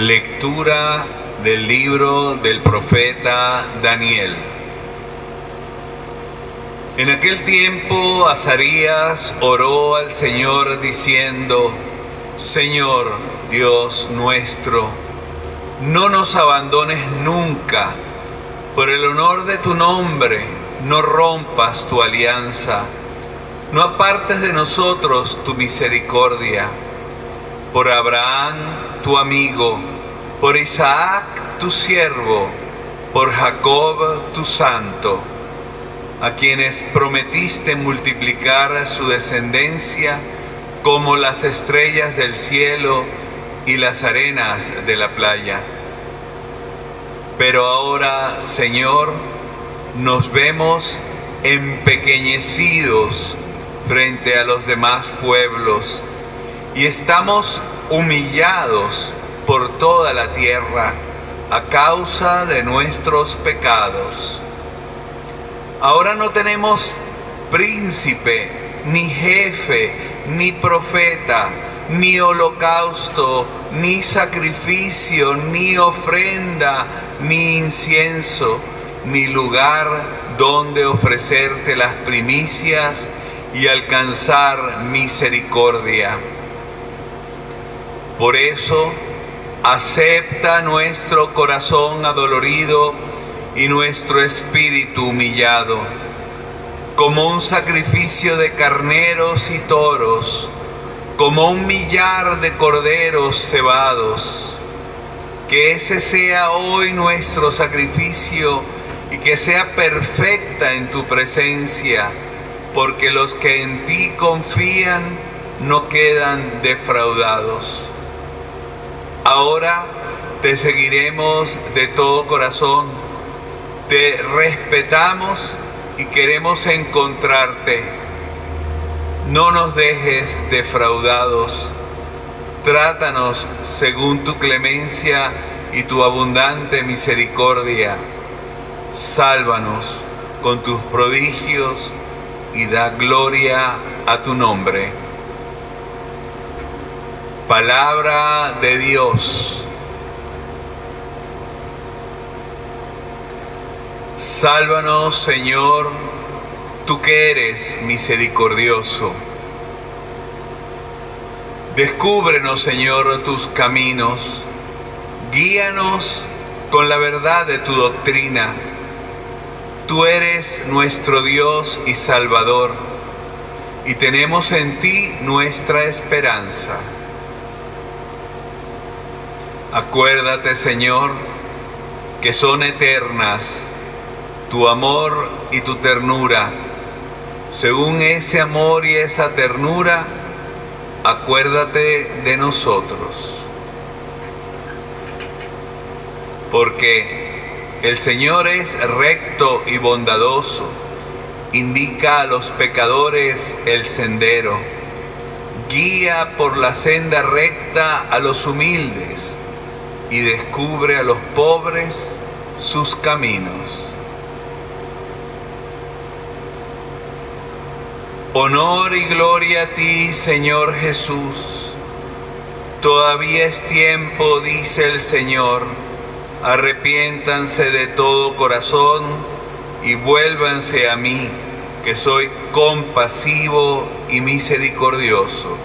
Lectura del libro del profeta Daniel. En aquel tiempo Azarías oró al Señor diciendo, Señor Dios nuestro, no nos abandones nunca, por el honor de tu nombre, no rompas tu alianza, no apartes de nosotros tu misericordia por Abraham, tu amigo, por Isaac, tu siervo, por Jacob, tu santo, a quienes prometiste multiplicar su descendencia como las estrellas del cielo y las arenas de la playa. Pero ahora, Señor, nos vemos empequeñecidos frente a los demás pueblos y estamos humillados por toda la tierra a causa de nuestros pecados. Ahora no tenemos príncipe, ni jefe, ni profeta, ni holocausto, ni sacrificio, ni ofrenda, ni incienso, ni lugar donde ofrecerte las primicias y alcanzar misericordia. Por eso, acepta nuestro corazón adolorido y nuestro espíritu humillado, como un sacrificio de carneros y toros, como un millar de corderos cebados. Que ese sea hoy nuestro sacrificio y que sea perfecta en tu presencia, porque los que en ti confían no quedan defraudados. Ahora te seguiremos de todo corazón, te respetamos y queremos encontrarte. No nos dejes defraudados, trátanos según tu clemencia y tu abundante misericordia. Sálvanos con tus prodigios y da gloria a tu nombre. Palabra de Dios. Sálvanos, Señor, tú que eres misericordioso. Descúbrenos, Señor, tus caminos. Guíanos con la verdad de tu doctrina. Tú eres nuestro Dios y Salvador, y tenemos en ti nuestra esperanza. Acuérdate, Señor, que son eternas tu amor y tu ternura. Según ese amor y esa ternura, acuérdate de nosotros. Porque el Señor es recto y bondadoso, indica a los pecadores el sendero, guía por la senda recta a los humildes y descubre a los pobres sus caminos. Honor y gloria a ti, Señor Jesús. Todavía es tiempo, dice el Señor. Arrepiéntanse de todo corazón y vuélvanse a mí, que soy compasivo y misericordioso.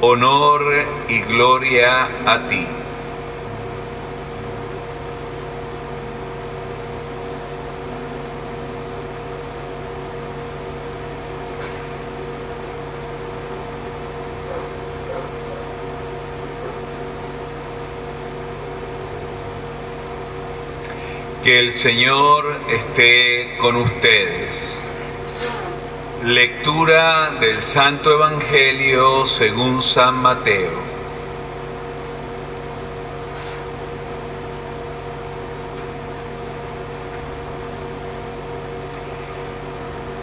Honor y gloria a ti. Que el Señor esté con ustedes. Lectura del Santo Evangelio según San Mateo.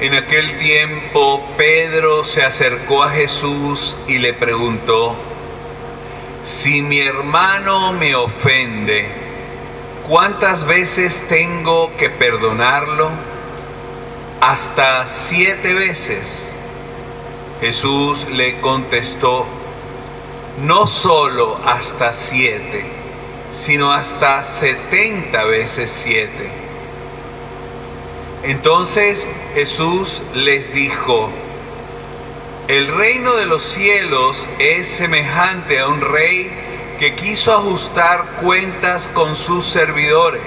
En aquel tiempo Pedro se acercó a Jesús y le preguntó, si mi hermano me ofende, ¿Cuántas veces tengo que perdonarlo? Hasta siete veces. Jesús le contestó, no solo hasta siete, sino hasta setenta veces siete. Entonces Jesús les dijo, el reino de los cielos es semejante a un rey que quiso ajustar cuentas con sus servidores.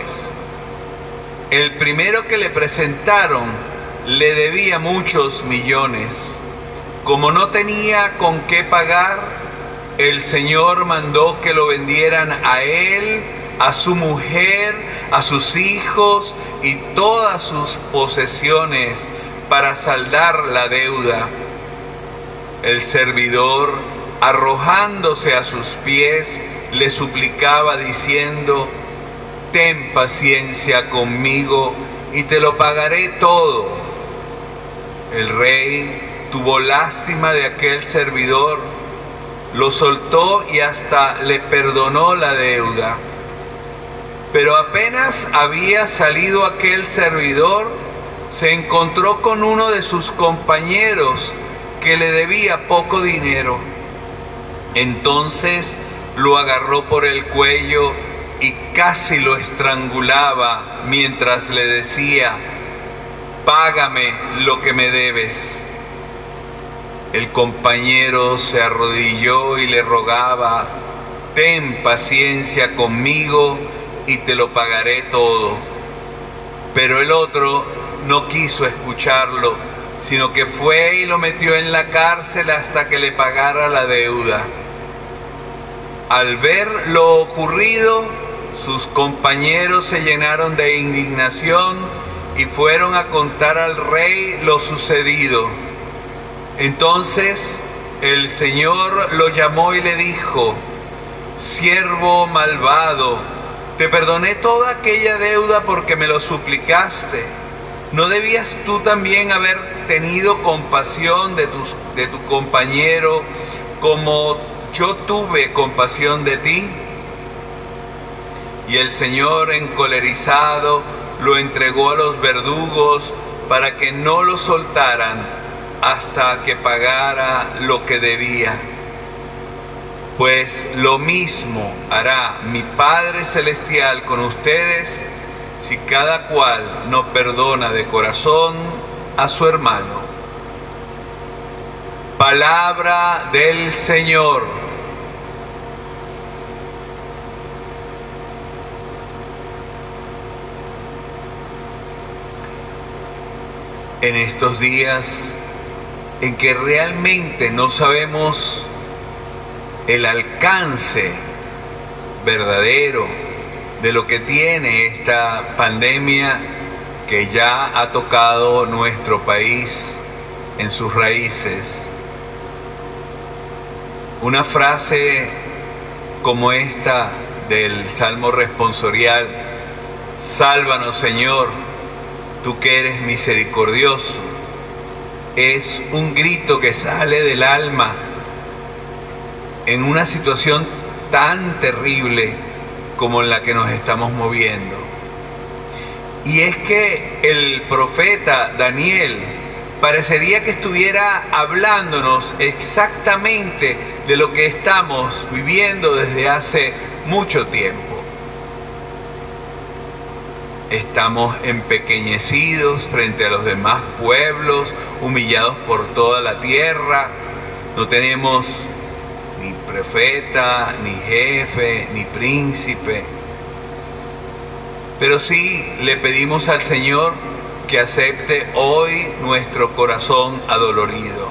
El primero que le presentaron le debía muchos millones. Como no tenía con qué pagar, el Señor mandó que lo vendieran a él, a su mujer, a sus hijos y todas sus posesiones para saldar la deuda. El servidor arrojándose a sus pies, le suplicaba diciendo, ten paciencia conmigo y te lo pagaré todo. El rey tuvo lástima de aquel servidor, lo soltó y hasta le perdonó la deuda. Pero apenas había salido aquel servidor, se encontró con uno de sus compañeros que le debía poco dinero entonces lo agarró por el cuello y casi lo estrangulaba mientras le decía, págame lo que me debes. El compañero se arrodilló y le rogaba, ten paciencia conmigo y te lo pagaré todo. Pero el otro no quiso escucharlo, sino que fue y lo metió en la cárcel hasta que le pagara la deuda. Al ver lo ocurrido, sus compañeros se llenaron de indignación y fueron a contar al rey lo sucedido. Entonces el Señor lo llamó y le dijo, siervo malvado, te perdoné toda aquella deuda porque me lo suplicaste. ¿No debías tú también haber tenido compasión de, de tu compañero como yo tuve compasión de ti. Y el Señor encolerizado lo entregó a los verdugos para que no lo soltaran hasta que pagara lo que debía. Pues lo mismo hará mi Padre Celestial con ustedes si cada cual no perdona de corazón a su hermano. Palabra del Señor. En estos días en que realmente no sabemos el alcance verdadero de lo que tiene esta pandemia que ya ha tocado nuestro país en sus raíces. Una frase como esta del Salmo responsorial, Sálvanos Señor, tú que eres misericordioso, es un grito que sale del alma en una situación tan terrible como en la que nos estamos moviendo. Y es que el profeta Daniel parecería que estuviera hablándonos exactamente de lo que estamos viviendo desde hace mucho tiempo. Estamos empequeñecidos frente a los demás pueblos, humillados por toda la tierra. No tenemos ni profeta, ni jefe, ni príncipe. Pero sí le pedimos al Señor que acepte hoy nuestro corazón adolorido,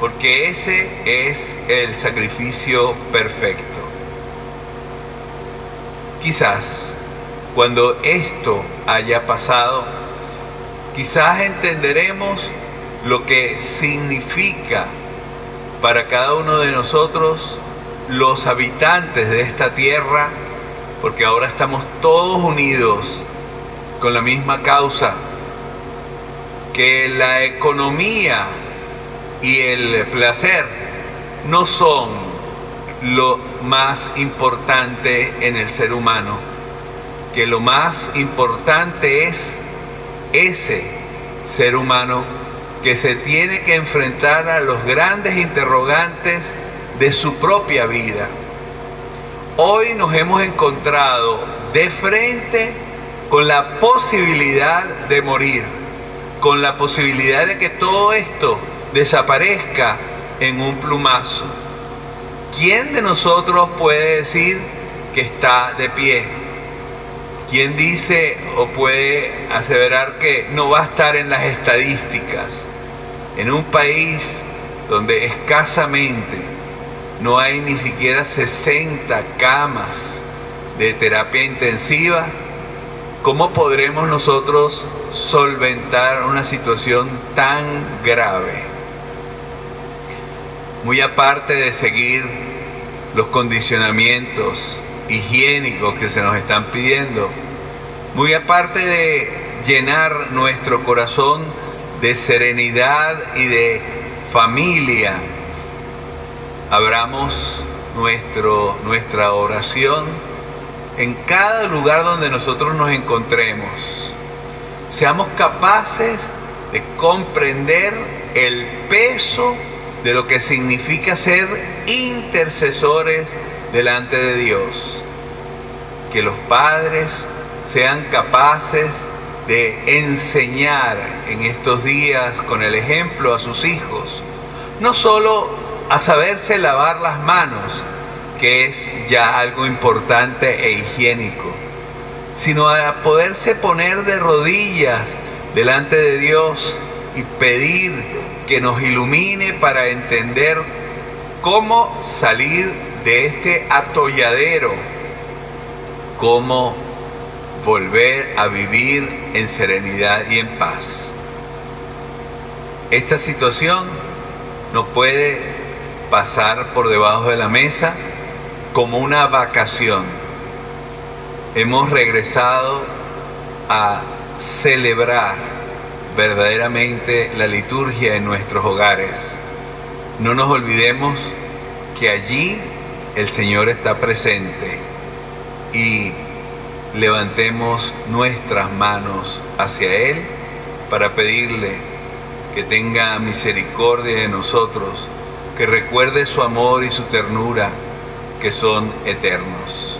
porque ese es el sacrificio perfecto. Quizás cuando esto haya pasado, quizás entenderemos lo que significa para cada uno de nosotros los habitantes de esta tierra, porque ahora estamos todos unidos con la misma causa que la economía y el placer no son lo más importante en el ser humano, que lo más importante es ese ser humano que se tiene que enfrentar a los grandes interrogantes de su propia vida. Hoy nos hemos encontrado de frente con la posibilidad de morir, con la posibilidad de que todo esto desaparezca en un plumazo. ¿Quién de nosotros puede decir que está de pie? ¿Quién dice o puede aseverar que no va a estar en las estadísticas? En un país donde escasamente no hay ni siquiera 60 camas de terapia intensiva, ¿cómo podremos nosotros solventar una situación tan grave? Muy aparte de seguir los condicionamientos higiénicos que se nos están pidiendo, muy aparte de llenar nuestro corazón de serenidad y de familia, abramos nuestro, nuestra oración en cada lugar donde nosotros nos encontremos. Seamos capaces de comprender el peso de lo que significa ser intercesores delante de Dios. Que los padres sean capaces de enseñar en estos días con el ejemplo a sus hijos, no solo a saberse lavar las manos, que es ya algo importante e higiénico, sino a poderse poner de rodillas delante de Dios y pedir que nos ilumine para entender cómo salir de este atolladero, cómo volver a vivir en serenidad y en paz. Esta situación no puede pasar por debajo de la mesa como una vacación. Hemos regresado a celebrar verdaderamente la liturgia en nuestros hogares. No nos olvidemos que allí el Señor está presente y levantemos nuestras manos hacia Él para pedirle que tenga misericordia de nosotros, que recuerde su amor y su ternura que son eternos.